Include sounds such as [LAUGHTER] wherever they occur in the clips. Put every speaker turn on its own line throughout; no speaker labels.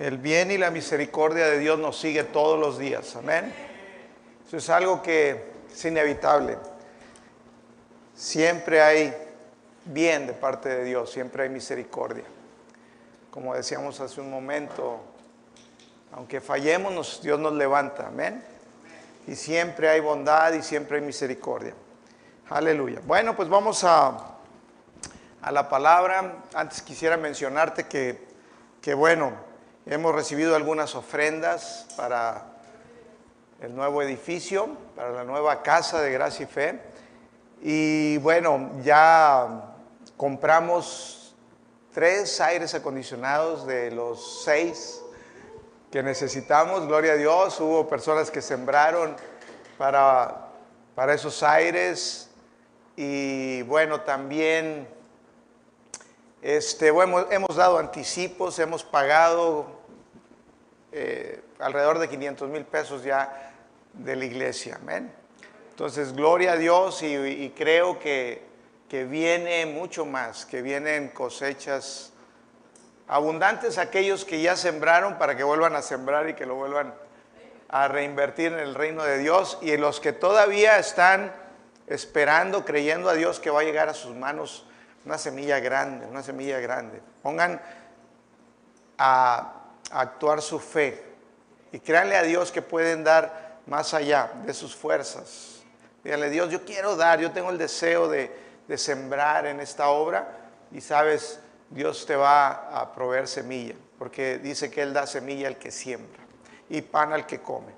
El bien y la misericordia de Dios nos sigue todos los días. Amén. Eso es algo que es inevitable. Siempre hay bien de parte de Dios, siempre hay misericordia. Como decíamos hace un momento, aunque fallemos, Dios nos levanta. Amén. Y siempre hay bondad y siempre hay misericordia. Aleluya. Bueno, pues vamos a, a la palabra. Antes quisiera mencionarte que, que, bueno, hemos recibido algunas ofrendas para el nuevo edificio, para la nueva casa de gracia y fe. Y bueno, ya compramos tres aires acondicionados de los seis que necesitamos, gloria a Dios. Hubo personas que sembraron para, para esos aires y bueno, también este, bueno, hemos dado anticipos, hemos pagado eh, alrededor de 500 mil pesos ya de la iglesia. Amén. Entonces, gloria a Dios y, creo que, que viene mucho más, que vienen cosechas abundantes aquellos que ya sembraron para que vuelvan a sembrar y que lo vuelvan a reinvertir en el reino de Dios y los que todavía están esperando, creyendo a Dios que va a llegar a sus manos una semilla grande, una semilla grande. Pongan a, actuar su fe y créanle a Dios que pueden dar más allá de sus fuerzas. Díganle, Dios, yo quiero dar, yo tengo el deseo de, de sembrar en esta obra y sabes, Dios te va a proveer semilla, porque dice que Él da semilla al que siembra y pan al que come.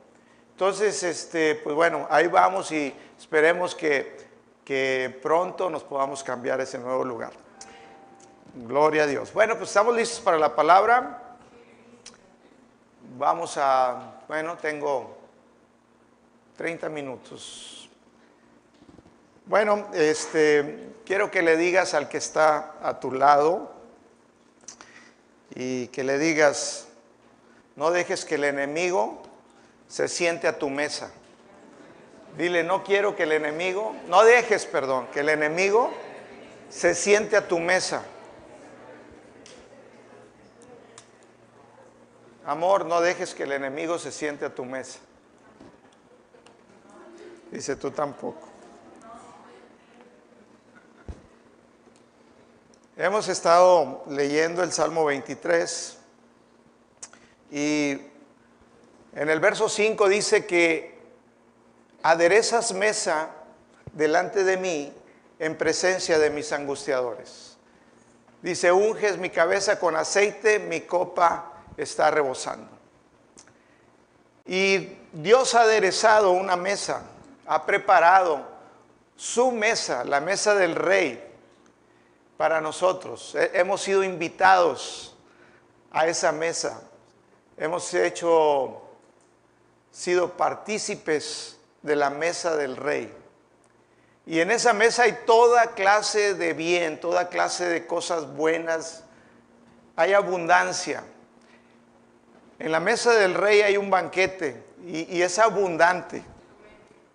Entonces, este, pues bueno, ahí vamos y esperemos que, que pronto nos podamos cambiar ese nuevo lugar. Gloria a Dios. Bueno, pues estamos listos para la palabra. Vamos a, bueno, tengo 30 minutos. Bueno, este, quiero que le digas al que está a tu lado y que le digas, no dejes que el enemigo se siente a tu mesa. Dile, no quiero que el enemigo, no dejes, perdón, que el enemigo se siente a tu mesa. Amor, no dejes que el enemigo se siente a tu mesa. Dice tú tampoco. Hemos estado leyendo el Salmo 23 y en el verso 5 dice que aderezas mesa delante de mí en presencia de mis angustiadores. Dice, unges mi cabeza con aceite, mi copa está rebosando. Y Dios ha aderezado una mesa, ha preparado su mesa, la mesa del rey, para nosotros. Hemos sido invitados a esa mesa. Hemos hecho, sido partícipes de la mesa del rey. Y en esa mesa hay toda clase de bien, toda clase de cosas buenas. Hay abundancia. En la mesa del rey hay un banquete y, es abundante.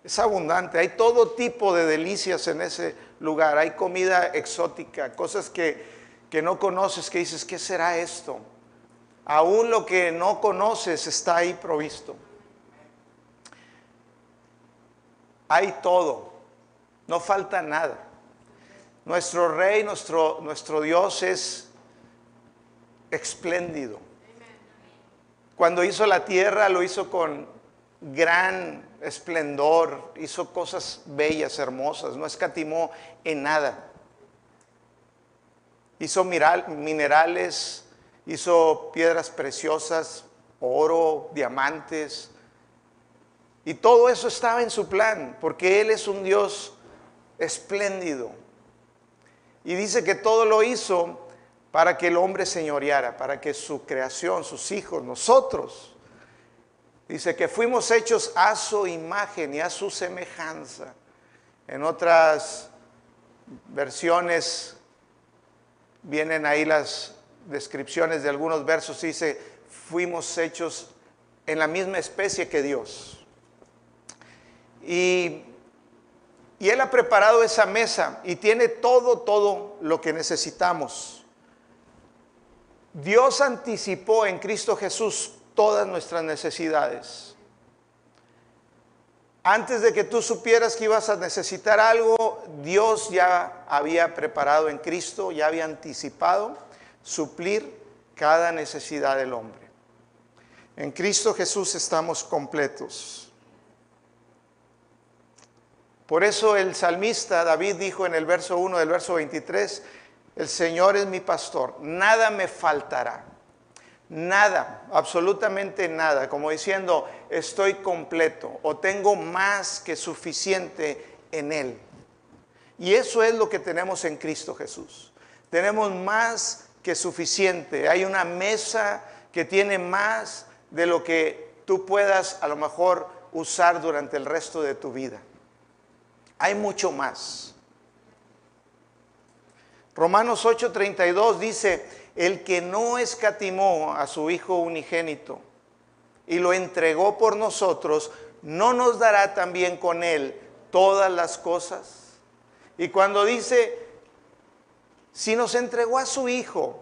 Es abundante. Hay todo tipo de delicias en ese lugar. Hay comida exótica, cosas que, que no conoces, que dices, ¿qué será esto? Aún lo que no conoces está ahí provisto. Hay todo, no falta nada. Nuestro rey, nuestro, nuestro Dios es espléndido. Cuando hizo la tierra lo hizo con gran esplendor, hizo cosas bellas, hermosas, no escatimó en nada. Hizo minerales, hizo piedras preciosas, oro, diamantes, y todo eso estaba en su plan, porque Él es un Dios espléndido. Y dice que todo lo hizo para que el hombre señoreara, para que su creación, sus hijos, nosotros, Dice que fuimos hechos a su imagen y a su semejanza. En otras versiones vienen ahí las descripciones de algunos versos. Dice, fuimos hechos en la misma especie que Dios. Y, Él ha preparado esa mesa y tiene todo, todo lo que necesitamos. Dios anticipó en Cristo Jesús todas nuestras necesidades. Antes de que tú supieras que ibas a necesitar algo, Dios ya había preparado en Cristo, ya había anticipado suplir cada necesidad del hombre. En Cristo Jesús estamos completos. Por eso el salmista David dijo en el verso 1 del verso 23, el Señor es mi pastor, nada me faltará. Nada, absolutamente nada, como diciendo, estoy completo o tengo más que suficiente en Él. Y eso es lo que tenemos en Cristo Jesús. Tenemos más que suficiente. Hay una mesa que tiene más de lo que tú puedas a lo mejor usar durante el resto de tu vida. Hay mucho más. Romanos 8:32 dice, el que no escatimó a su Hijo unigénito y lo entregó por nosotros, ¿no nos dará también con él todas las cosas? Y cuando dice, si nos entregó a su Hijo,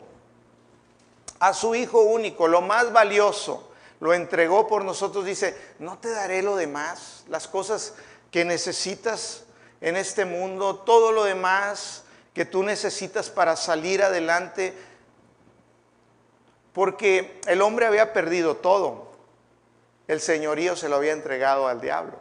a su Hijo único, lo más valioso, lo entregó por nosotros, dice, no te daré lo demás, las cosas que necesitas en este mundo, todo lo demás que tú necesitas para salir adelante, porque el hombre había perdido todo, el señorío se lo había entregado al diablo.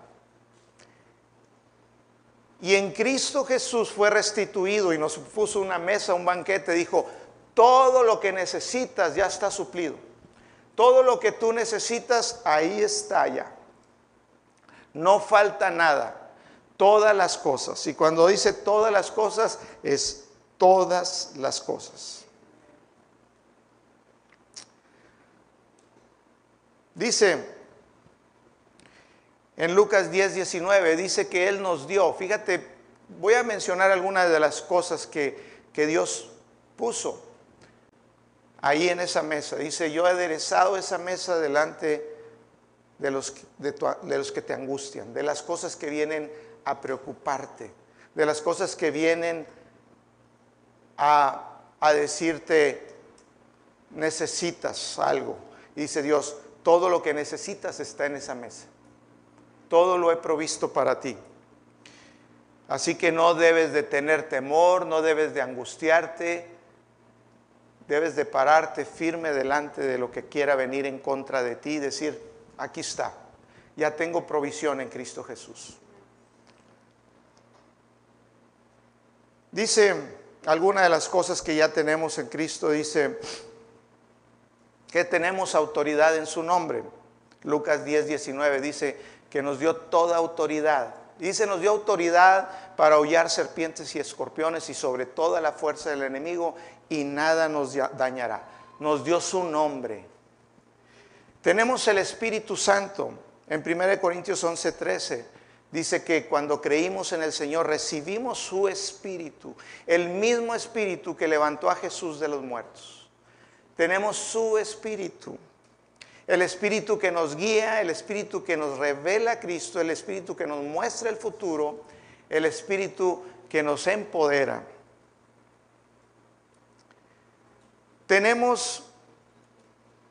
Y en Cristo Jesús fue restituido y nos puso una mesa, un banquete, dijo, todo lo que necesitas ya está suplido. Todo lo que tú necesitas, ahí está ya. No falta nada todas las cosas. Y cuando dice todas las cosas, es todas las cosas. Dice en Lucas 10, 19, dice que Él nos dio, fíjate, voy a mencionar algunas de las cosas que, que Dios puso ahí en esa mesa. Dice, yo he aderezado esa mesa delante de los, de, de los que te angustian, de las cosas que vienen a preocuparte, de las cosas que vienen a, decirte, necesitas algo. Dice Dios, todo lo que necesitas está en esa mesa. Todo lo he provisto para ti. Así que no debes de tener temor, no debes de angustiarte, debes de pararte firme delante de lo que quiera venir en contra de ti y decir, aquí está, ya tengo provisión en Cristo Jesús. Dice alguna de las cosas que ya tenemos en Cristo, dice que tenemos autoridad en su nombre. Lucas 10, 19 dice que nos dio toda autoridad. Dice, nos dio autoridad para hollar serpientes y escorpiones y sobre toda la fuerza del enemigo y nada nos dañará. Nos dio su nombre. Tenemos el Espíritu Santo. En 1 Corintios 11, 13 dice que cuando creímos en el Señor recibimos su espíritu, el mismo espíritu que levantó a Jesús de los muertos. Tenemos su espíritu, el espíritu que nos guía, el espíritu que nos revela a Cristo, el espíritu que nos muestra el futuro, el espíritu que nos empodera. Tenemos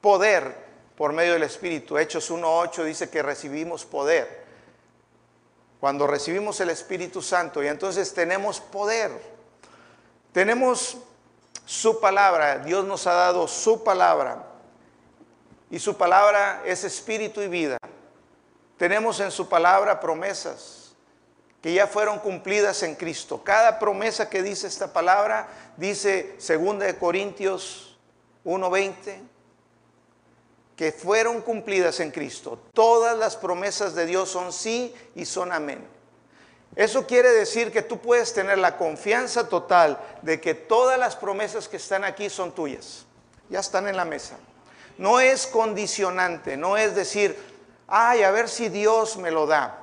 poder por medio del Espíritu. Hechos 1.8 dice que recibimos poder cuando recibimos el Espíritu Santo y entonces tenemos poder. Tenemos su palabra, Dios nos ha dado su palabra y su palabra es espíritu y vida. Tenemos en su palabra promesas que ya fueron cumplidas en Cristo. Cada promesa que dice esta palabra dice 2 Corintios 1:20 que fueron cumplidas en Cristo. Todas las promesas de Dios son sí y son amén. Eso quiere decir que tú puedes tener la confianza total de que todas las promesas que están aquí son tuyas. Ya están en la mesa. No es condicionante, no es decir, ay, a ver si Dios me lo da.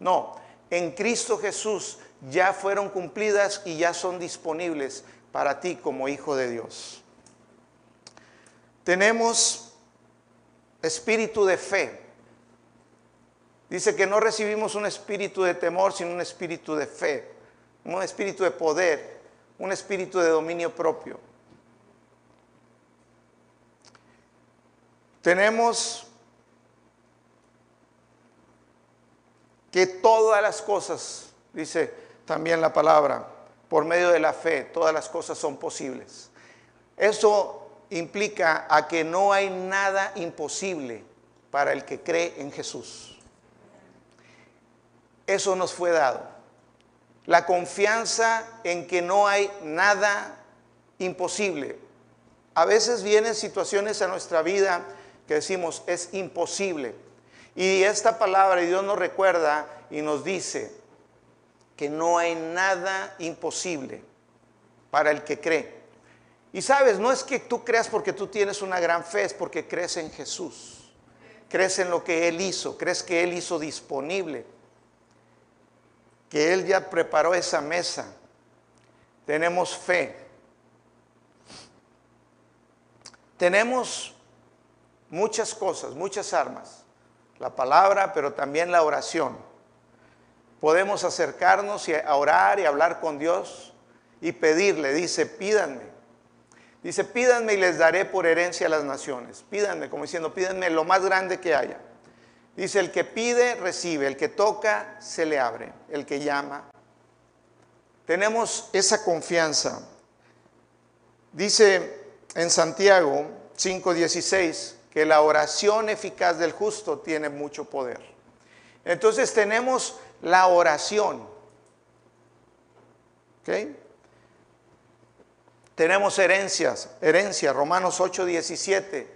No, en Cristo Jesús ya fueron cumplidas y ya son disponibles para ti como hijo de Dios. Tenemos espíritu de fe. Dice que no recibimos un espíritu de temor, sino un espíritu de fe, un espíritu de poder, un espíritu de dominio propio. Tenemos que todas las cosas, dice también la palabra, por medio de la fe, todas las cosas son posibles. Eso implica a que no hay nada imposible para el que cree en Jesús. Eso nos fue dado. La confianza en que no hay nada imposible. A veces vienen situaciones a nuestra vida que decimos es imposible. Y esta palabra Dios nos recuerda y nos dice que no hay nada imposible para el que cree. Y sabes, no es que tú creas porque tú tienes una gran fe, es porque crees en Jesús. Crees en lo que Él hizo, crees que Él hizo disponible, que Él ya preparó esa mesa. Tenemos fe. Tenemos muchas cosas, muchas armas. La palabra, pero también la oración. Podemos acercarnos y a orar y hablar con Dios y pedirle. Dice, pídanme. Dice, pídanme y les daré por herencia a las naciones. Pídanme, como diciendo, pídanme lo más grande que haya. Dice, el que pide, recibe. El que toca, se le abre. El que llama. Tenemos esa confianza. Dice en Santiago 5:16 que la oración eficaz del justo tiene mucho poder. Entonces tenemos la oración. ¿Ok? Tenemos herencias, herencia, Romanos 8:17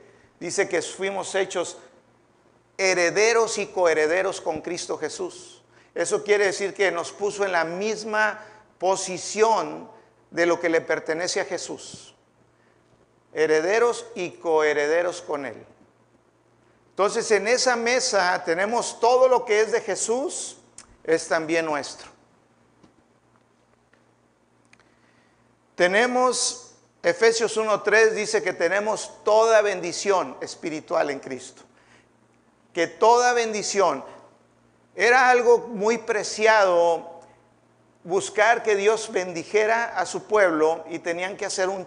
dice que fuimos hechos herederos y coherederos con Cristo Jesús. Eso quiere decir que nos puso en la misma posición de lo que le pertenece a Jesús herederos y coherederos con Él. Entonces en esa mesa tenemos todo lo que es de Jesús, es también nuestro. Tenemos, Efesios 1.3 dice que tenemos toda bendición espiritual en Cristo. Que toda bendición era algo muy preciado buscar que Dios bendijera a su pueblo y tenían que hacer un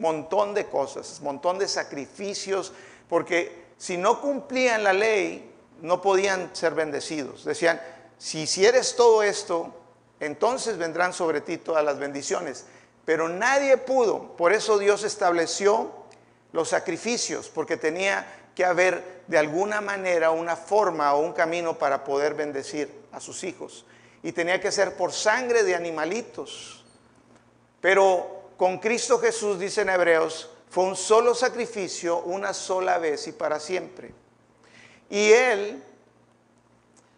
montón de cosas, montón de sacrificios, porque si no cumplían la ley, no podían ser bendecidos. Decían, si hicieres todo esto, entonces vendrán sobre ti todas las bendiciones. Pero nadie pudo, por eso Dios estableció los sacrificios, porque tenía que haber de alguna manera una forma o un camino para poder bendecir a sus hijos. Y tenía que ser por sangre de animalitos. Pero con Cristo Jesús, dicen Hebreos, fue un solo sacrificio, una sola vez y para siempre. Y Él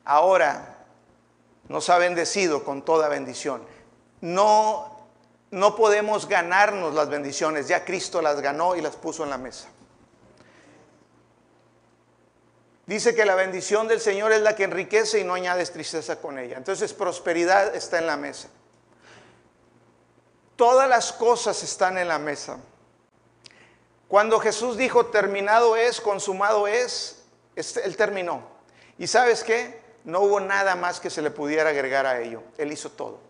ahora nos ha bendecido con toda bendición. No, no podemos ganarnos las bendiciones, ya Cristo las ganó y las puso en la mesa. Dice que la bendición del Señor es la que enriquece y no añades tristeza con ella. Entonces prosperidad está en la mesa. Todas las cosas están en la mesa. Cuando Jesús dijo, terminado es, consumado es, este, Él terminó. ¿Y sabes qué? No hubo nada más que se le pudiera agregar a ello. Él hizo todo.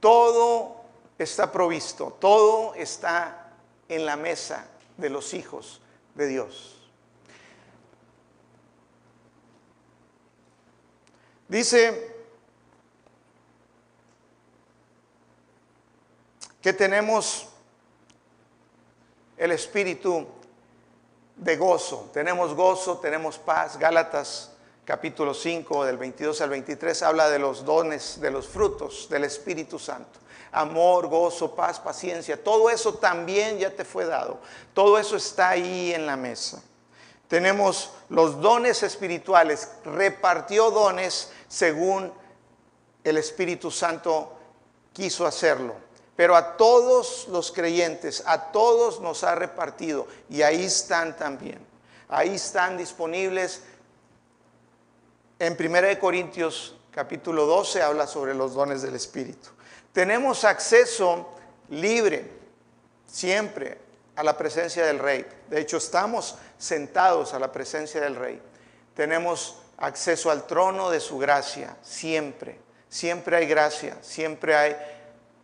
Todo está provisto, todo está en la mesa de los hijos de Dios. Dice que tenemos el espíritu de gozo. Tenemos gozo, tenemos paz. Gálatas capítulo 5 del 22 al 23 habla de los dones, de los frutos del Espíritu Santo. Amor, gozo, paz, paciencia. Todo eso también ya te fue dado. Todo eso está ahí en la mesa. Tenemos los dones espirituales. Repartió dones según el Espíritu Santo quiso hacerlo. Pero a todos los creyentes, a todos nos ha repartido. Y ahí están también. Ahí están disponibles. En 1 Corintios capítulo 12 habla sobre los dones del Espíritu. Tenemos acceso libre siempre a la presencia del Rey. De hecho, estamos sentados a la presencia del Rey. Tenemos acceso al trono de su gracia, siempre. Siempre hay gracia, siempre hay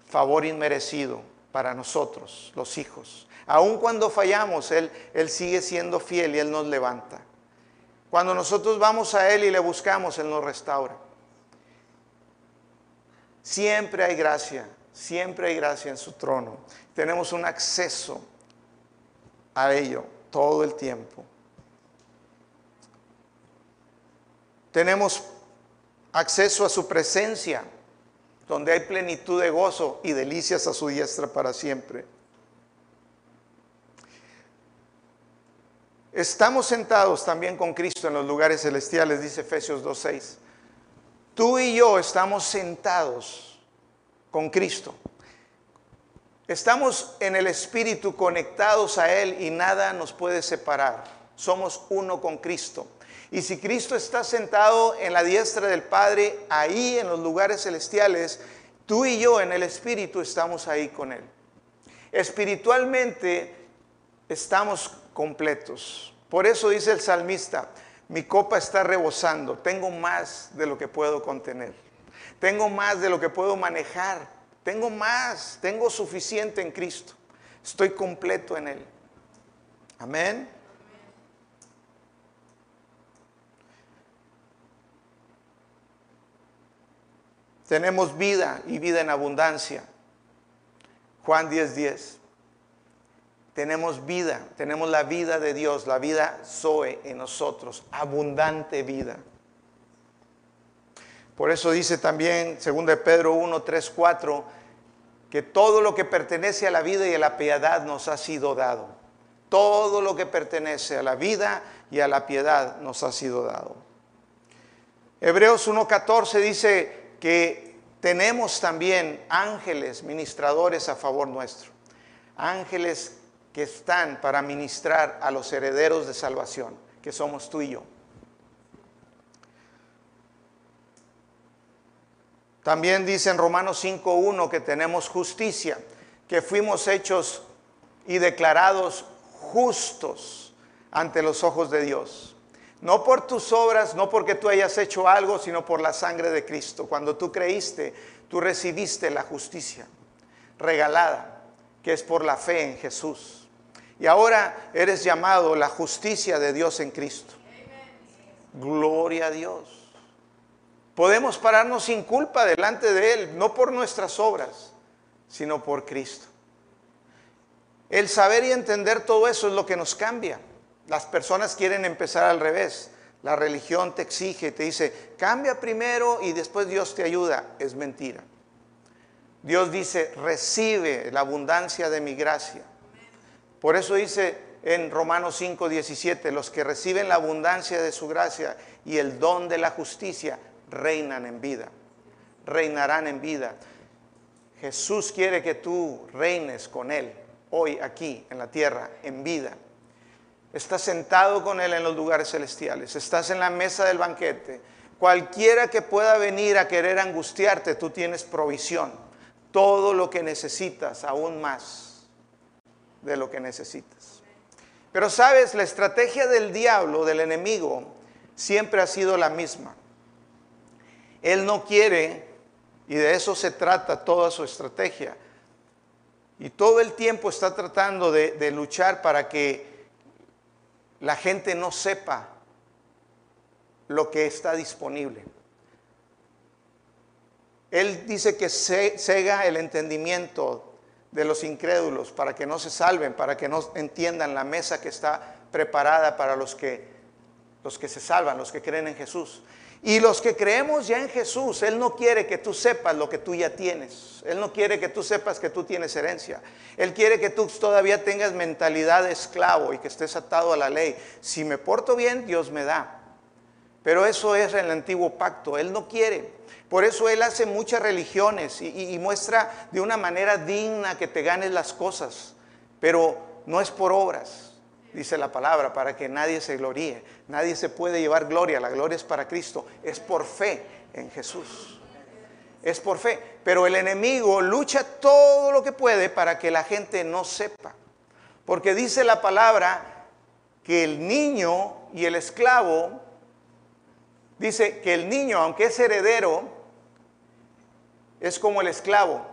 favor inmerecido para nosotros, los hijos. Aun cuando fallamos, Él, Él sigue siendo fiel y Él nos levanta. Cuando nosotros vamos a Él y le buscamos, Él nos restaura. Siempre hay gracia, siempre hay gracia en su trono. Tenemos un acceso a ello todo el tiempo. Tenemos acceso a su presencia, donde hay plenitud de gozo y delicias a su diestra para siempre. Estamos sentados también con Cristo en los lugares celestiales, dice Efesios 2.6. Tú y yo estamos sentados con Cristo. Estamos en el Espíritu conectados a Él y nada nos puede separar. Somos uno con Cristo. Y si Cristo está sentado en la diestra del Padre, ahí en los lugares celestiales, tú y yo en el Espíritu estamos ahí con Él. Espiritualmente estamos completos. Por eso dice el salmista, mi copa está rebosando, tengo más de lo que puedo contener, tengo más de lo que puedo manejar, tengo más, tengo suficiente en Cristo, estoy completo en Él. Amén. Tenemos vida y vida en abundancia. Juan 10:10. 10. Tenemos vida, tenemos la vida de Dios, la vida Zoe en nosotros, abundante vida. Por eso dice también, 2 Pedro 1, 3, 4, que todo lo que pertenece a la vida y a la piedad nos ha sido dado. Todo lo que pertenece a la vida y a la piedad nos ha sido dado. Hebreos 1.14 dice, que tenemos también ángeles ministradores a favor nuestro. Ángeles que están para ministrar a los herederos de salvación, que somos tú y yo. También dice en Romanos 5.1 que tenemos justicia, que fuimos hechos y declarados justos ante los ojos de Dios. No por tus obras, no porque tú hayas hecho algo, sino por la sangre de Cristo. Cuando tú creíste, tú recibiste la justicia regalada, que es por la fe en Jesús. Y ahora eres llamado la justicia de Dios en Cristo. Gloria a Dios. Podemos pararnos sin culpa delante de Él, no por nuestras obras, sino por Cristo. El saber y entender todo eso es lo que nos cambia. Las personas quieren empezar al revés. La religión te exige, te dice, cambia primero y después Dios te ayuda. Es mentira. Dios dice, recibe la abundancia de mi gracia. Por eso dice en Romanos 5, 17, los que reciben la abundancia de su gracia y el don de la justicia reinan en vida, reinarán en vida. Jesús quiere que tú reines con Él hoy aquí en la tierra, en vida. Estás sentado con Él en los lugares celestiales. Estás en la mesa del banquete. Cualquiera que pueda venir a querer angustiarte, tú tienes provisión. Todo lo que necesitas, aún más de lo que necesitas. Pero sabes, la estrategia del diablo, del enemigo, siempre ha sido la misma. Él no quiere, y de eso se trata toda su estrategia. Y todo el tiempo está tratando de, luchar para que la gente no sepa lo que está disponible. Él dice que cega el entendimiento de los incrédulos para que no se salven, para que no entiendan la mesa que está preparada para los que, los que se salvan, los que creen en Jesús. Y los que creemos ya en Jesús, Él no quiere que tú sepas lo que tú ya tienes. Él no quiere que tú sepas que tú tienes herencia. Él quiere que tú todavía tengas mentalidad de esclavo y que estés atado a la ley. Si me porto bien, Dios me da. Pero eso es el antiguo pacto. Él no quiere. Por eso Él hace muchas religiones y, muestra de una manera digna que te ganes las cosas. Pero no es por obras dice la palabra, para que nadie se gloríe. Nadie se puede llevar gloria, la gloria es para Cristo, es por fe en Jesús. Es por fe, pero el enemigo lucha todo lo que puede para que la gente no sepa. Porque dice la palabra que el niño y el esclavo, dice que el niño, aunque es heredero, es como el esclavo,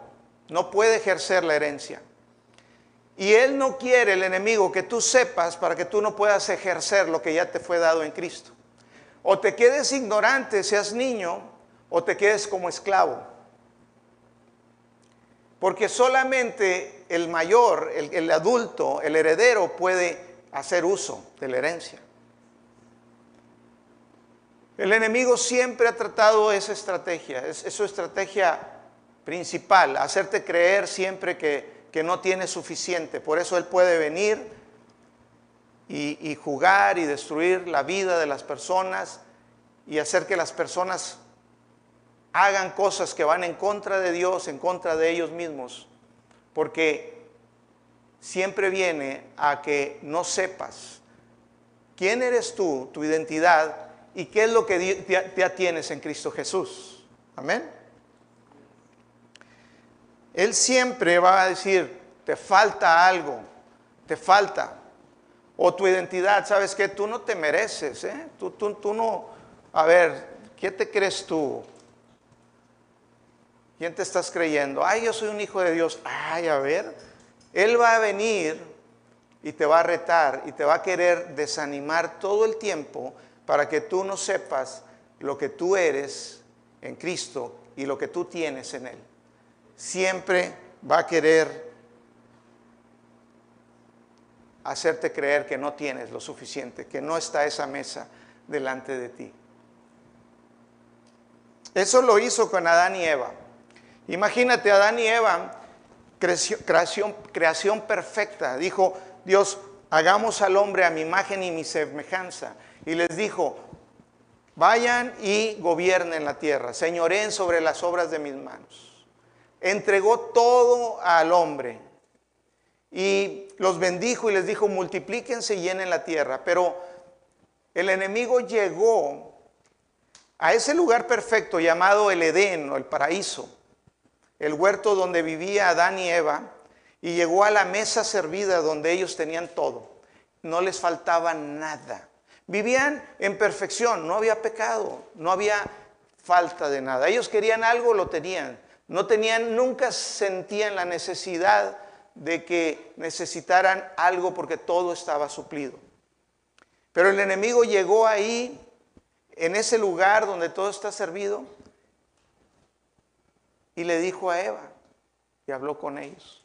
no puede ejercer la herencia. Y Él no quiere, el enemigo, que tú sepas para que tú no puedas ejercer lo que ya te fue dado en Cristo. O te quedes ignorante, seas niño, o te quedes como esclavo. Porque solamente el mayor, el, adulto, el heredero puede hacer uso de la herencia. El enemigo siempre ha tratado esa estrategia, es, es su estrategia principal, hacerte creer siempre que, que, no tienes suficiente. Por eso él puede venir y, y jugar y destruir la vida de las personas y hacer que las personas hagan cosas que van en contra de Dios, en contra de ellos mismos, porque siempre viene a que no sepas quién eres tú, tu identidad, y qué es lo que ya tienes en Cristo Jesús. Amén. Él siempre va a decir, te falta algo, te falta. O tu identidad, ¿sabes qué? Tú no te mereces, ¿eh? Tú, tú, tú no, a ver, ¿qué te crees tú? ¿Quién te estás creyendo? Ay, yo soy un hijo de Dios. Ay, a ver, Él va a venir y te va a retar y te va a querer desanimar todo el tiempo para que tú no sepas lo que tú eres en Cristo y lo que tú tienes en Él. Siempre va a querer hacerte creer que no tienes lo suficiente, que no está esa mesa delante de ti. Eso lo hizo con Adán y Eva. Imagínate, Adán y Eva, creación, perfecta. Dijo Dios, hagamos al hombre a mi imagen y mi semejanza y les dijo, vayan y gobiernen la tierra, señoreen sobre las obras de mis manos. Entregó todo al hombre y los bendijo y les dijo, multiplíquense y llenen la tierra. Pero el enemigo llegó a ese lugar perfecto llamado el Edén o el paraíso, el huerto donde vivía Adán y Eva, y llegó a la mesa servida donde ellos tenían todo. No les faltaba nada. Vivían en perfección, no había pecado, no había falta de nada. Ellos querían algo, lo tenían. No tenían, nunca sentían la necesidad de que necesitaran algo porque todo estaba suplido. Pero el enemigo llegó ahí, en ese lugar donde todo está servido, y le dijo a Eva, y habló con ellos.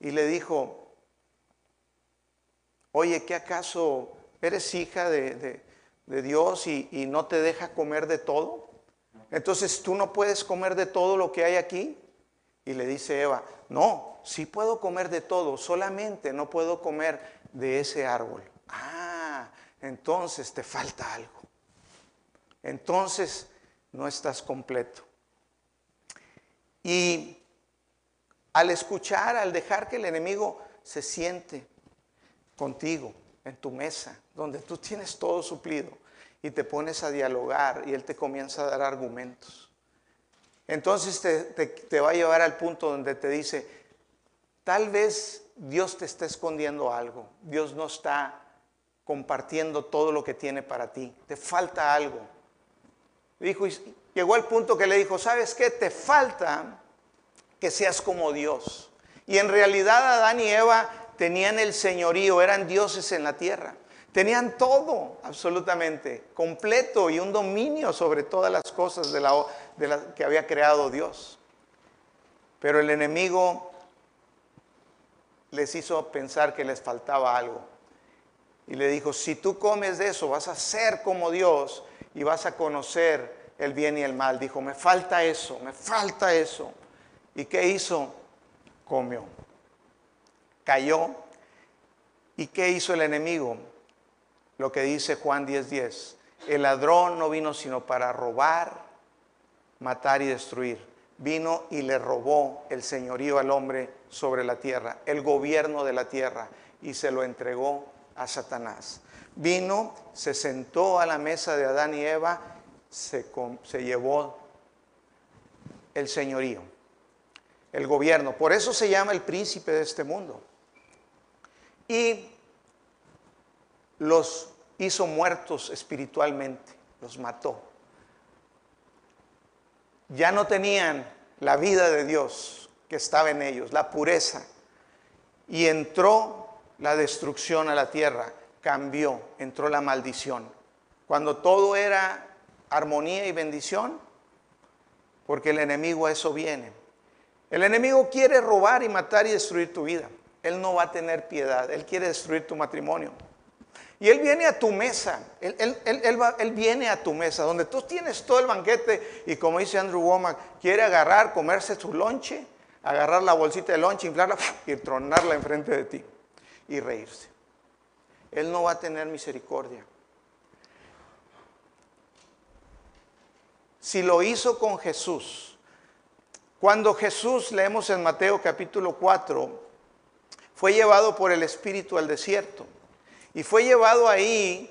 Y le dijo, Oye, ¿qué acaso eres hija de, Dios y, y no te deja comer de todo? Entonces tú no puedes comer de todo lo que hay aquí. Y le dice Eva, no, sí puedo comer de todo, solamente no puedo comer de ese árbol. Ah, entonces te falta algo. Entonces no estás completo. Y al escuchar, al dejar que el enemigo se siente, contigo, en tu mesa, donde tú tienes todo suplido y te pones a dialogar y Él te comienza a dar argumentos. Entonces te, te, va a llevar al punto donde te dice, tal vez Dios te está escondiendo algo, Dios no está compartiendo todo lo que tiene para ti, te falta algo. Dijo, llegó al punto que le dijo, ¿sabes qué? Te falta que seas como Dios. Y en realidad Adán y Eva tenían el señorío, eran dioses en la tierra. Tenían todo, absolutamente, completo y un dominio sobre todas las cosas de la, que había creado Dios. Pero el enemigo les hizo pensar que les faltaba algo. Y le dijo, si tú comes de eso, vas a ser como Dios y vas a conocer el bien y el mal. Dijo, me falta eso, me falta eso. ¿Y qué hizo? Comió cayó. ¿Y qué hizo el enemigo? Lo que dice Juan 10:10. El ladrón no vino sino para robar, matar y destruir. Vino y le robó el señorío al hombre sobre la tierra, el gobierno de la tierra, y se lo entregó a Satanás. Vino, se sentó a la mesa de Adán y Eva, se, se llevó el señorío, el gobierno. Por eso se llama el príncipe de este mundo y los hizo muertos espiritualmente, los mató. Ya no tenían la vida de Dios que estaba en ellos, la pureza. Y entró la destrucción a la tierra, cambió, entró la maldición. Cuando todo era armonía y bendición, porque el enemigo a eso viene. El enemigo quiere robar y matar y destruir tu vida. Él no va a tener piedad, él quiere destruir tu matrimonio. Y Él viene a tu mesa, él, viene a tu mesa, donde tú tienes todo el banquete y como dice Andrew Womack, quiere agarrar, comerse su lonche, agarrar la bolsita de lonche, inflarla y tronarla enfrente de ti y reírse. Él no va a tener misericordia. Si lo hizo con Jesús, cuando Jesús, leemos en Mateo capítulo 4, fue llevado por el Espíritu al desierto y fue llevado ahí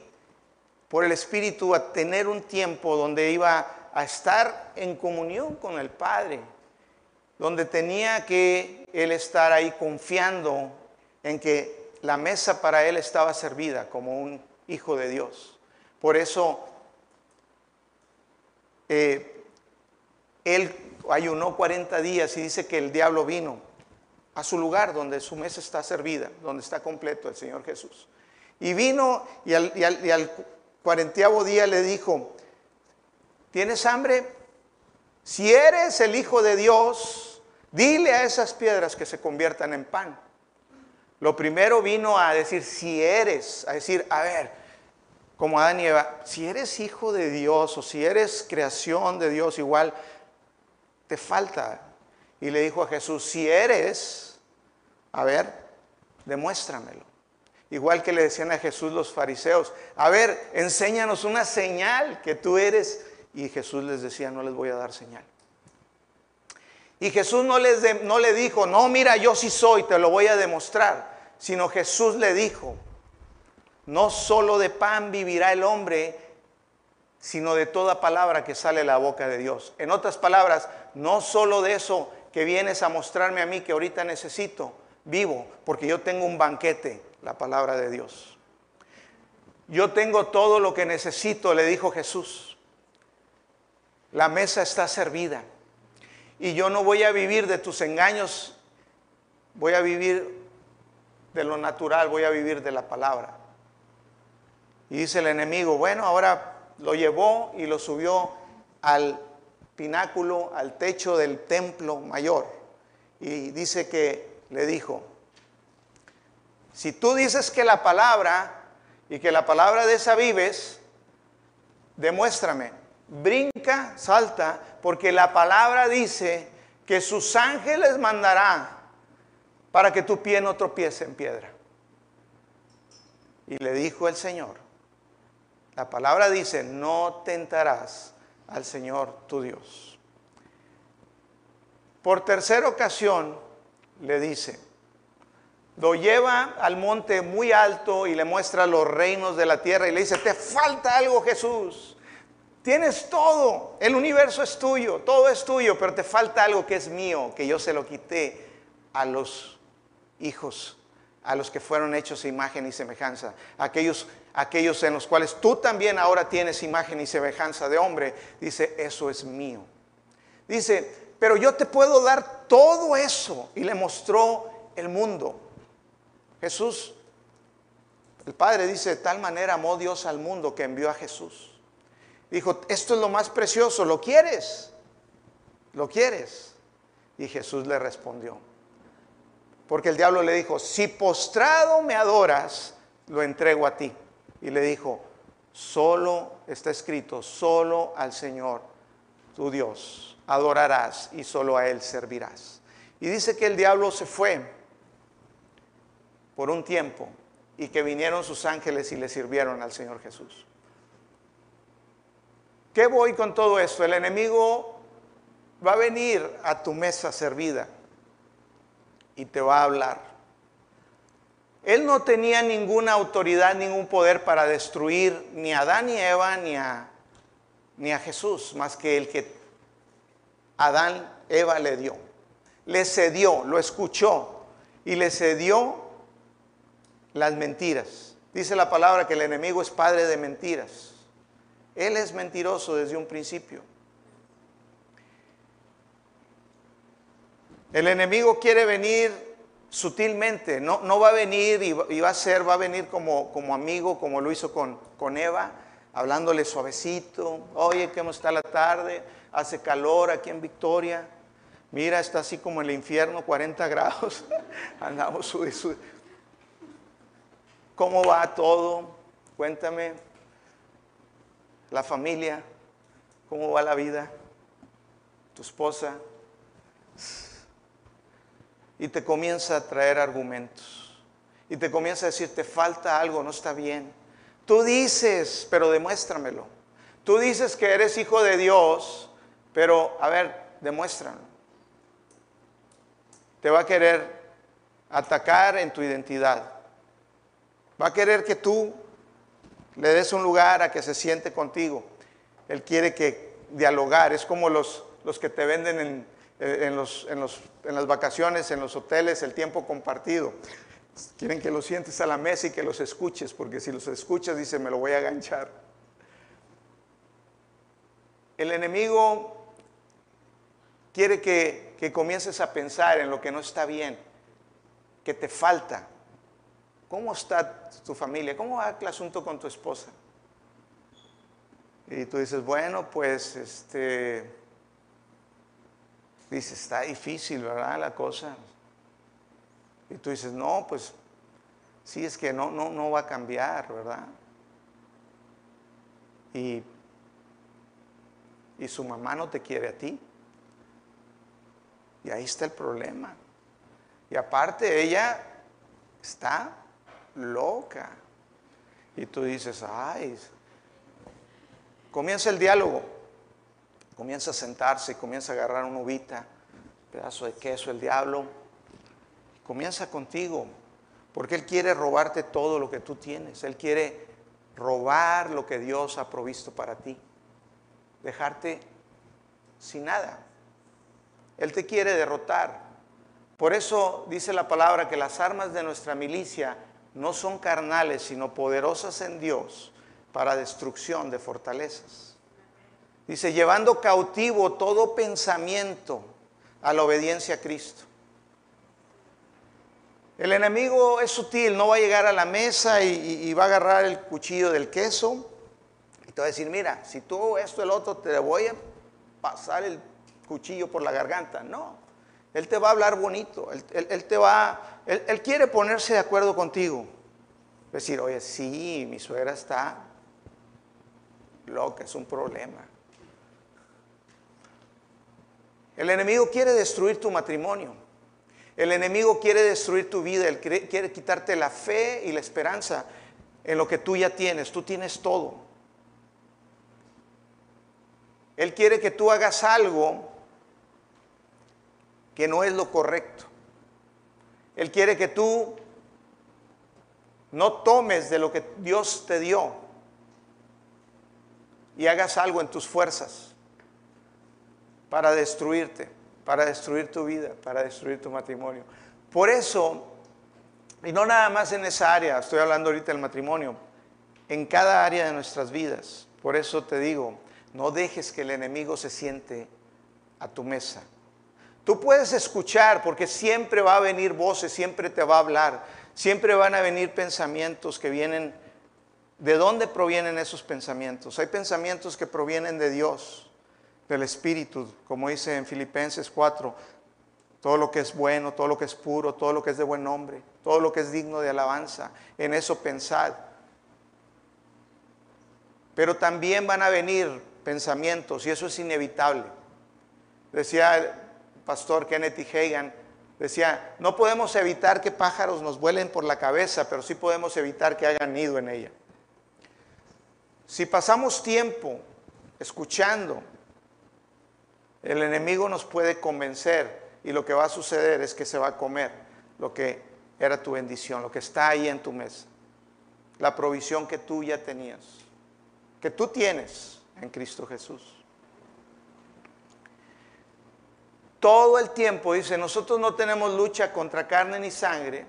por el Espíritu a tener un tiempo donde iba a estar en comunión con el Padre, donde tenía que él estar ahí confiando en que la mesa para él estaba servida como un hijo de Dios. Por eso eh, él ayunó 40 días y dice que el diablo vino a su lugar donde su mesa está servida, donde está completo el Señor Jesús. Y vino y al, cuarenteavo día le dijo, ¿tienes hambre? Si eres el Hijo de Dios, dile a esas piedras que se conviertan en pan. Lo primero vino a decir, si eres, a decir, a ver, como Adán y Eva, si eres hijo de Dios o si eres creación de Dios, igual te falta. Y le dijo a Jesús, si eres, a ver, demuéstramelo. Igual que le decían a Jesús los fariseos, a ver, enséñanos una señal que tú eres. Y Jesús les decía, no les voy a dar señal. Y Jesús no, les no le dijo, no, mira, yo sí soy, te lo voy a demostrar. Sino Jesús le dijo, no solo de pan vivirá el hombre, sino de toda palabra que sale de la boca de Dios. En otras palabras, no solo de eso que vienes a mostrarme a mí que ahorita necesito, vivo, porque yo tengo un banquete la palabra de Dios. Yo tengo todo lo que necesito, le dijo Jesús. La mesa está servida. Y yo no voy a vivir de tus engaños, voy a vivir de lo natural, voy a vivir de la palabra. Y dice el enemigo, bueno, ahora lo llevó y lo subió al pináculo, al techo del templo mayor. Y dice que le dijo, si tú dices que la palabra y que la palabra de esa vives, demuéstrame. Brinca, salta, porque la palabra dice que sus ángeles mandará para que tu pie no tropiece en piedra. Y le dijo el Señor, la palabra dice, no tentarás al Señor tu Dios. Por tercera ocasión le dice, lo lleva al monte muy alto y le muestra los reinos de la tierra y le dice, te falta algo Jesús. Tienes todo, el universo es tuyo, todo es tuyo, pero te falta algo que es mío, que yo se lo quité a los hijos, a los que fueron hechos imagen y semejanza, aquellos, aquellos en los cuales tú también ahora tienes imagen y semejanza de hombre. Dice, eso es mío. Dice, pero yo te puedo dar todo eso. Y le mostró el mundo. Jesús, el Padre dice, de tal manera amó Dios al mundo que envió a Jesús. Dijo, esto es lo más precioso, ¿lo quieres? ¿Lo quieres? Y Jesús le respondió. Porque el diablo le dijo, si postrado me adoras, lo entrego a ti. Y le dijo, solo está escrito, solo al Señor, tu Dios, adorarás y solo a Él servirás. Y dice que el diablo se fue por un tiempo y que vinieron sus ángeles y le sirvieron al Señor Jesús. ¿Qué voy con todo esto? El enemigo va a venir a tu mesa servida y te va a hablar. Él no tenía ninguna autoridad, ningún poder para destruir ni a Adán ni a Eva ni a, ni a Jesús, más que el que Adán, Eva le dio. Le cedió, lo escuchó y le cedió las mentiras. Dice la palabra que el enemigo es padre de mentiras. Él es mentiroso desde un principio. El enemigo quiere venir sutilmente, no, no va a venir y va, a ser, va a venir como, como amigo, como lo hizo con, con Eva, hablándole suavecito, oye, ¿cómo está la tarde? Hace calor aquí en Victoria. Mira, está así como en el infierno, 40 [LAUGHS] grados. Andamos. ¿Cómo va todo? Cuéntame. La familia, ¿cómo va la vida? Tu esposa. Y te comienza a traer argumentos. Y te comienza a decir, te falta algo, no está bien. Tú dices, pero demuéstramelo. Tú dices que eres hijo de Dios, pero a ver, demuéstralo. Te va a querer atacar en tu identidad. Va a querer que tú le des un lugar a que se siente contigo. Él quiere que dialogar. Es como los, los que te venden en, los, en, los, en las vacaciones, en los hoteles, el tiempo compartido. Quieren que los sientes a la mesa y que los escuches, porque si los escuchas, dice, me lo voy a aganchar. El enemigo quiere que, que comiences a pensar en lo que no está bien, que te falta. ¿Cómo está tu familia? ¿Cómo va el asunto con tu esposa? Y tú dices, bueno, pues este, dices, está difícil, ¿verdad? La cosa. Y tú dices, no, pues sí, es que no, no, no va a cambiar, ¿verdad? Y, y su mamá no te quiere a ti. Y ahí está el problema. Y aparte ella está loca. Y tú dices, ay, comienza el diálogo. Comienza a sentarse, comienza a agarrar una uvita, pedazo de queso, el diablo comienza contigo, porque Él quiere robarte todo lo que tú tienes. Él quiere robar lo que Dios ha provisto para ti, dejarte sin nada. Él te quiere derrotar. Por eso dice la palabra que las armas de nuestra milicia no son carnales, sino poderosas en Dios para destrucción de fortalezas. Dice, llevando cautivo todo pensamiento a la obediencia a Cristo. El enemigo es sutil, no va a llegar a la mesa y, va a agarrar el cuchillo del queso y te va a decir, mira, si tú esto, el otro, te voy a pasar el cuchillo por la garganta. No, él te va a hablar bonito, él, te va, él, él, quiere ponerse de acuerdo contigo. Decir, oye, sí, mi suegra está loca, es un problema. El enemigo quiere destruir tu matrimonio. El enemigo quiere destruir tu vida, él quiere quitarte la fe y la esperanza en lo que tú ya tienes. Tú tienes todo. Él quiere que tú hagas algo que no es lo correcto. Él quiere que tú no tomes de lo que Dios te dio y hagas algo en tus fuerzas para destruirte para destruir tu vida, para destruir tu matrimonio. Por eso, y no nada más en esa área, estoy hablando ahorita del matrimonio, en cada área de nuestras vidas. Por eso te digo, no dejes que el enemigo se siente a tu mesa. Tú puedes escuchar porque siempre va a venir voces, siempre te va a hablar, siempre van a venir pensamientos que vienen. ¿De dónde provienen esos pensamientos? Hay pensamientos que provienen de Dios del Espíritu, como dice en Filipenses 4, todo lo que es bueno, todo lo que es puro, todo lo que es de buen nombre, todo lo que es digno de alabanza, en eso pensad. Pero también van a venir pensamientos y eso es inevitable. Decía pastor Kenneth. Hagan, decía, no podemos evitar que pájaros nos vuelen por la cabeza, pero sí podemos evitar que hagan nido en ella. Si pasamos tiempo escuchando el enemigo nos puede convencer y lo que va a suceder es que se va a comer lo que era tu bendición, lo que está ahí en tu mesa, la provisión que tú ya tenías, que tú tienes en Cristo Jesús. Todo el tiempo dice, nosotros no tenemos lucha contra carne ni sangre,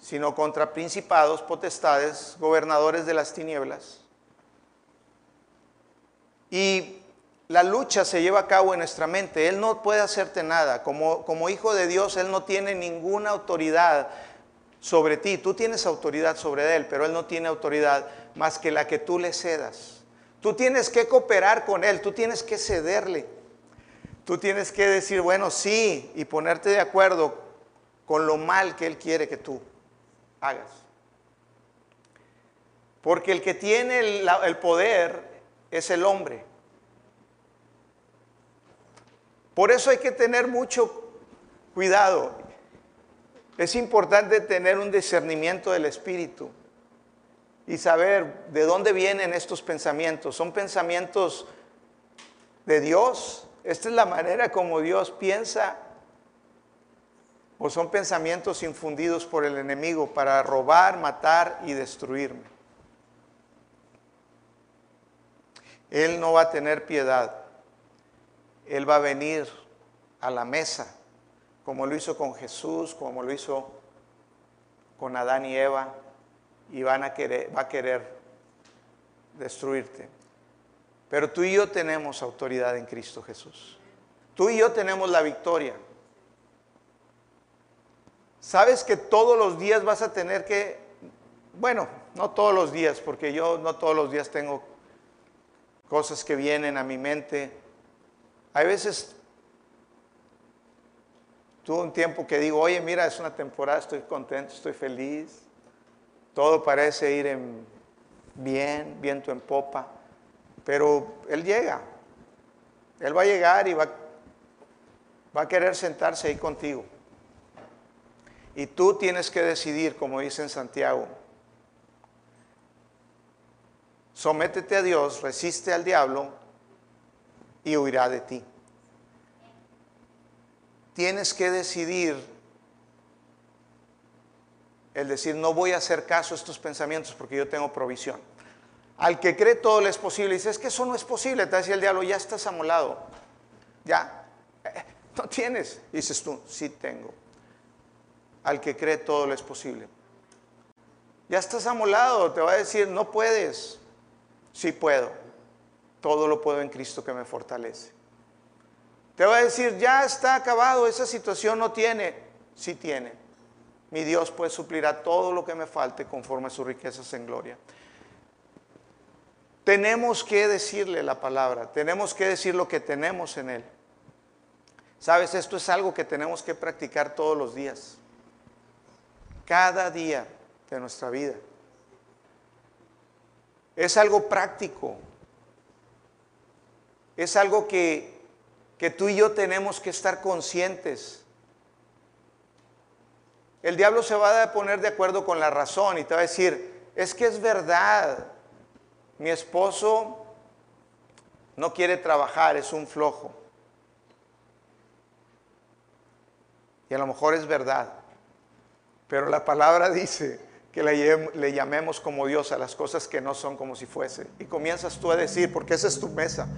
sino contra principados, potestades, gobernadores de las tinieblas. Y la lucha se lleva a cabo en nuestra mente. Él no puede hacerte nada. Como, como hijo de Dios, Él no tiene ninguna autoridad sobre ti. Tú tienes autoridad sobre Él, pero Él no tiene autoridad más que la que tú le cedas. Tú tienes que cooperar con Él, tú tienes que cederle. Tú tienes que decir, bueno, sí, y ponerte de acuerdo con lo mal que Él quiere que tú hagas. Porque el que tiene el, poder es el hombre. Por eso hay que tener mucho cuidado. Es importante tener un discernimiento del espíritu y saber de dónde vienen estos pensamientos. ¿Son pensamientos de Dios? ¿Esta es la manera como Dios piensa? ¿O son pensamientos infundidos por el enemigo para robar, matar y destruirme? Él no va a tener piedad. Él va a venir a la mesa, como lo hizo con Jesús, como lo hizo con Adán y Eva, y van a querer, va a querer destruirte. Pero tú y yo tenemos autoridad en Cristo Jesús. Tú y yo tenemos la victoria. Sabes que todos los días vas a tener que, bueno, no todos los días, porque yo no todos los días tengo cosas que vienen a mi mente hay veces tuve un tiempo que digo, oye, mira, es una temporada, estoy contento, estoy feliz, todo parece ir en bien, viento en popa, pero Él llega, Él va a llegar y va, va a querer sentarse ahí contigo. Y tú tienes que decidir, como dice en Santiago, sométete a Dios, resiste al diablo y huirá de ti. Tienes que decidir el decir, no voy a hacer caso a estos pensamientos porque yo tengo provisión. Al que cree todo le es posible, dice, es que eso no es posible, te decía el diablo, ya estás amolado, ya, eh, no tienes. dices tú, sí tengo. Al que cree todo le es posible. Ya estás amolado, te va a decir, no puedes, sí puedo. Todo lo puedo en Cristo que me fortalece. Te va a decir, ya está acabado, esa situación no tiene. Sí tiene. Mi Dios puede suplir a todo lo que me falte conforme a sus riquezas en gloria. Tenemos que decirle la palabra, tenemos que decir lo que tenemos en Él. Sabes, esto es algo que tenemos que practicar todos los días, cada día de nuestra vida. Es algo práctico, es algo que, que tú y yo tenemos que estar conscientes. El diablo se va a poner de acuerdo con la razón y te va a decir, es que es verdad, mi esposo no quiere trabajar, es un flojo. Y a lo mejor es verdad, pero la palabra [LAUGHS] dice que le, llamemos como Dios a las cosas que no son como si fuese. Y comienzas tú a decir, porque esa es tu mesa,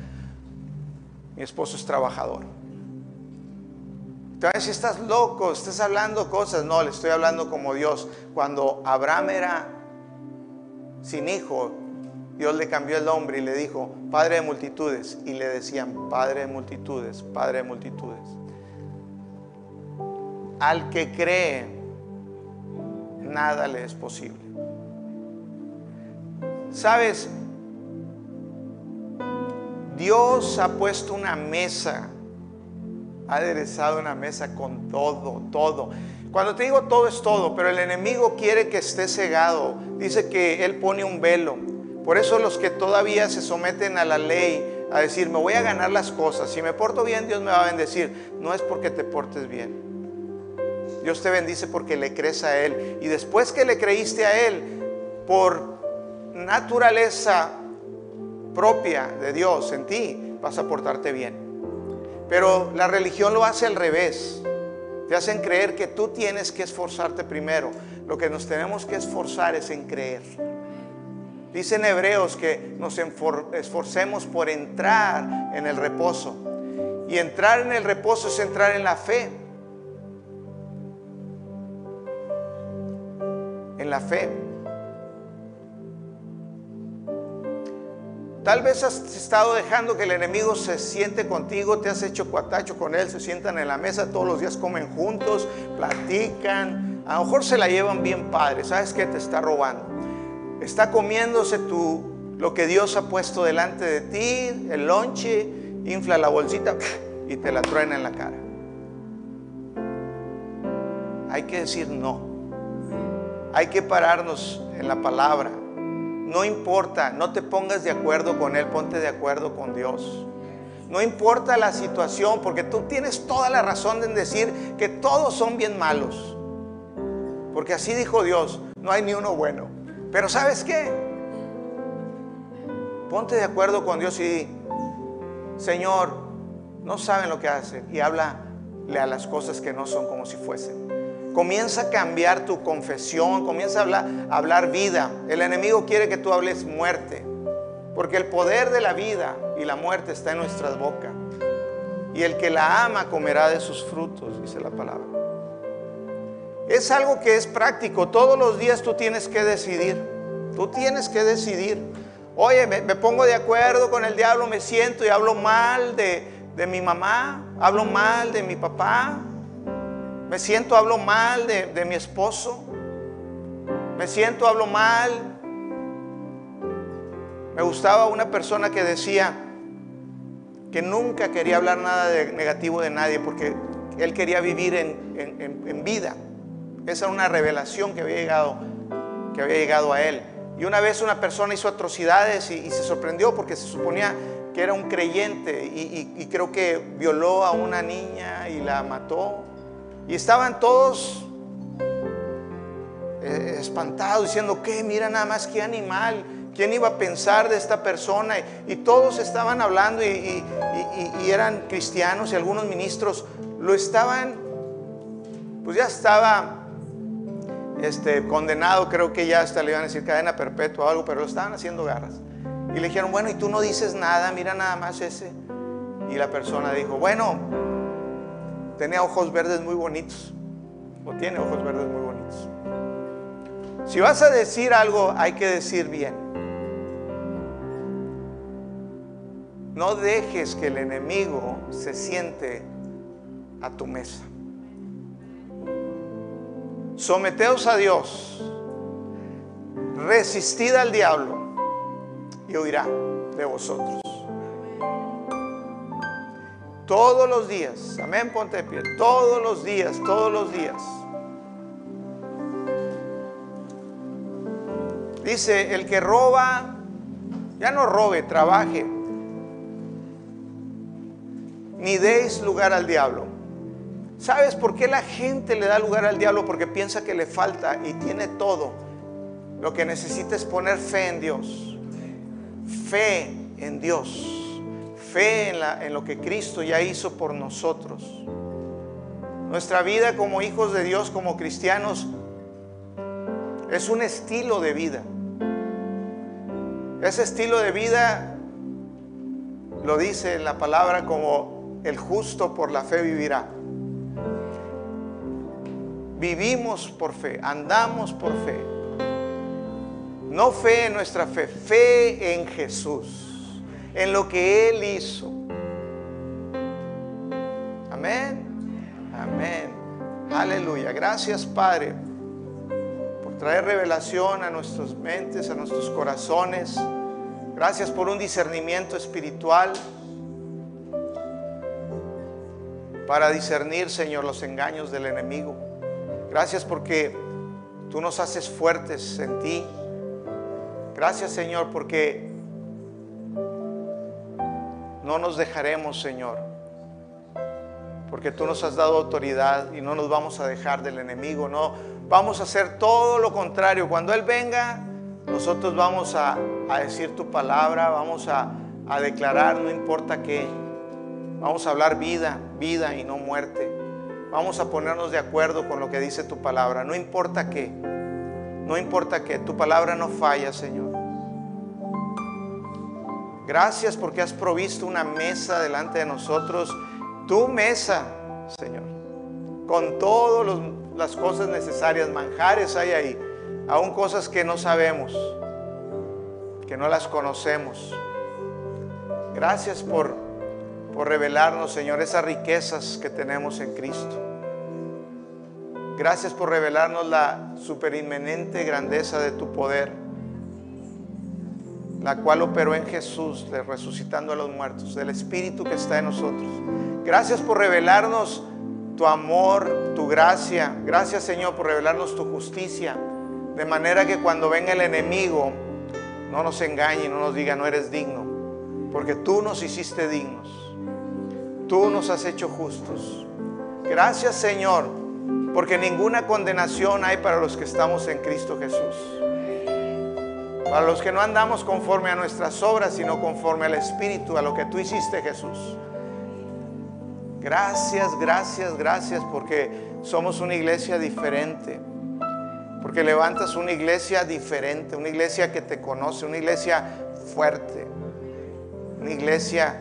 mi esposo es trabajador. Entonces, si estás loco, estás hablando cosas, no, le estoy hablando como Dios. Cuando Abraham era sin hijo, Dios le cambió el nombre y le dijo, Padre de multitudes. Y le decían, Padre de multitudes, Padre de multitudes. Al que cree, nada le es posible. Sabes, Dios ha puesto una mesa, ha aderezado una mesa con todo, todo. Cuando te digo todo es todo, pero el enemigo quiere que esté cegado. Dice que Él pone un velo. Por eso los que todavía se someten a la ley, a decir, me voy a ganar las cosas, si me porto bien, Dios me va a bendecir. No es porque te portes bien. Dios te bendice porque le crees a Él. Y después que le creíste a Él, por naturaleza propia de Dios en ti, vas a portarte bien. Pero la religión lo hace al revés. Te hacen creer que tú tienes que esforzarte primero. Lo que nos tenemos que esforzar es en creer. Dicen hebreos que nos esforcemos por entrar en el reposo. Y entrar en el reposo es entrar en la fe. En la fe. Tal vez has estado dejando que el enemigo se siente contigo, te has hecho cuatacho con él, se sientan en la mesa todos los días, comen juntos, platican. A lo mejor se la llevan bien padre. ¿Sabes qué? Te está robando. Está comiéndose lo que Dios ha puesto delante de ti, el lonche, infla la bolsita [LAUGHS] y te la truena en la cara. Hay que decir no. Hay que pararnos en la palabra. No importa, no te pongas de acuerdo con Él, ponte de acuerdo con Dios. No importa la situación, porque tú tienes toda la razón en decir que todos son bien malos. Porque así dijo Dios, no hay ni uno bueno. Pero ¿sabes qué? Ponte de acuerdo con Dios y Señor, no saben lo que hacen. Y háblale a las cosas que no son como si fuesen. Comienza a cambiar tu confesión, comienza a hablar, vida. El enemigo quiere que tú hables muerte, porque el poder de la vida y la muerte está en nuestras bocas. Y el que la ama comerá de sus frutos, dice la palabra. Es algo que es práctico. Todos los días tú tienes que decidir. Tú tienes que decidir. Oye, me, pongo de acuerdo con el diablo, me siento y hablo mal de, de mi mamá, hablo mal de mi papá, me siento, hablo mal de, mi esposo. Me siento, hablo mal. Me gustaba una persona que decía que nunca quería hablar nada de negativo de nadie porque él quería vivir en, vida. Esa era una revelación que había llegado, que había llegado a él. Y una vez una persona hizo atrocidades y, se sorprendió porque se suponía que era un creyente y creo que violó a una niña y la mató. Y estaban todos eh, espantados diciendo, ¿qué? Mira nada más qué animal. ¿Quién iba a pensar de esta persona? Y, todos estaban hablando y, eran cristianos y algunos ministros lo estaban, pues ya estaba este, condenado, creo que ya hasta le iban a decir cadena perpetua o algo, pero lo estaban haciendo garras. Y le dijeron, bueno, y tú no dices nada, mira nada más ese. Y la persona dijo, bueno, tenía ojos verdes muy bonitos. O tiene ojos verdes muy bonitos. Si vas a decir algo, hay que decir bien. No dejes que el enemigo se siente a tu mesa. Someteos a Dios. Resistid al diablo y huirá de vosotros. Todos los días. Amén, ponte de pie. Todos los días, todos los días. Dice, el que roba, ya no robe, trabaje. Ni deis lugar al diablo. ¿Sabes por qué la gente le da lugar al diablo? Porque piensa que le falta y tiene todo. Lo que necesita es poner fe en Dios. Fe en Dios fe en, lo que Cristo ya hizo por nosotros. Nuestra vida como hijos de Dios, como cristianos, es un estilo de vida. Ese estilo de vida lo dice la palabra como el justo por la fe vivirá. Vivimos por fe, andamos por fe. No fe en nuestra fe, fe en Jesús en lo que Él hizo. Amén. Amén. Aleluya. Gracias Padre por traer revelación a nuestras mentes, a nuestros corazones. Gracias por un discernimiento espiritual para discernir, Señor, los engaños del enemigo. Gracias porque tú nos haces fuertes en ti. Gracias, Señor, porque no nos dejaremos, Señor, porque tú nos has dado autoridad y no nos vamos a dejar del enemigo, no, vamos a hacer todo lo contrario. Cuando Él venga, nosotros vamos a, decir tu palabra, vamos a, a declarar, no importa qué, vamos a hablar vida, vida y no muerte. Vamos a ponernos de acuerdo con lo que dice tu palabra, no importa qué, no importa qué, tu palabra no falla, Señor. Gracias porque has provisto una mesa delante de nosotros, tu mesa, Señor, con todas las cosas necesarias, manjares hay ahí, aún cosas que no sabemos, que no las conocemos. Gracias por, por revelarnos, Señor, esas riquezas que tenemos en Cristo. Gracias por revelarnos la superinminente grandeza de tu poder, la cual operó en Jesús, resucitando a los muertos, del Espíritu que está en nosotros. Gracias por revelarnos tu amor, tu gracia. Gracias Señor por revelarnos tu justicia. De manera que cuando venga el enemigo, no nos engañe, no nos diga no eres digno. Porque tú nos hiciste dignos. Tú nos has hecho justos. Gracias Señor, porque ninguna condenación hay para los que estamos en Cristo Jesús. Para los que no andamos conforme a nuestras obras, sino conforme al Espíritu, a lo que tú hiciste Jesús. Gracias, gracias, gracias porque somos una iglesia diferente. Porque levantas una iglesia diferente, una iglesia que te conoce, una iglesia fuerte, una iglesia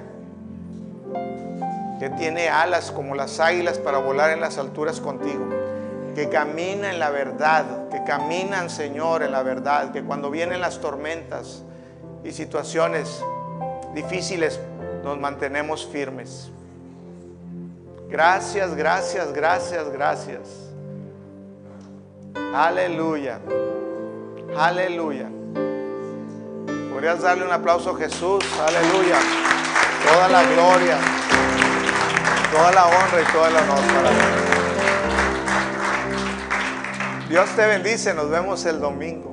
que tiene alas como las águilas para volar en las alturas contigo, que camina en la verdad, que caminan, Señor, en la verdad, que cuando vienen las tormentas y situaciones difíciles nos mantenemos firmes. Gracias, gracias, gracias, gracias. Aleluya. Aleluya. Podrías darle un aplauso a Jesús. Aleluya. Toda la gloria, toda la honra y toda la honor para Dios. Dios te bendice. Nos vemos el domingo.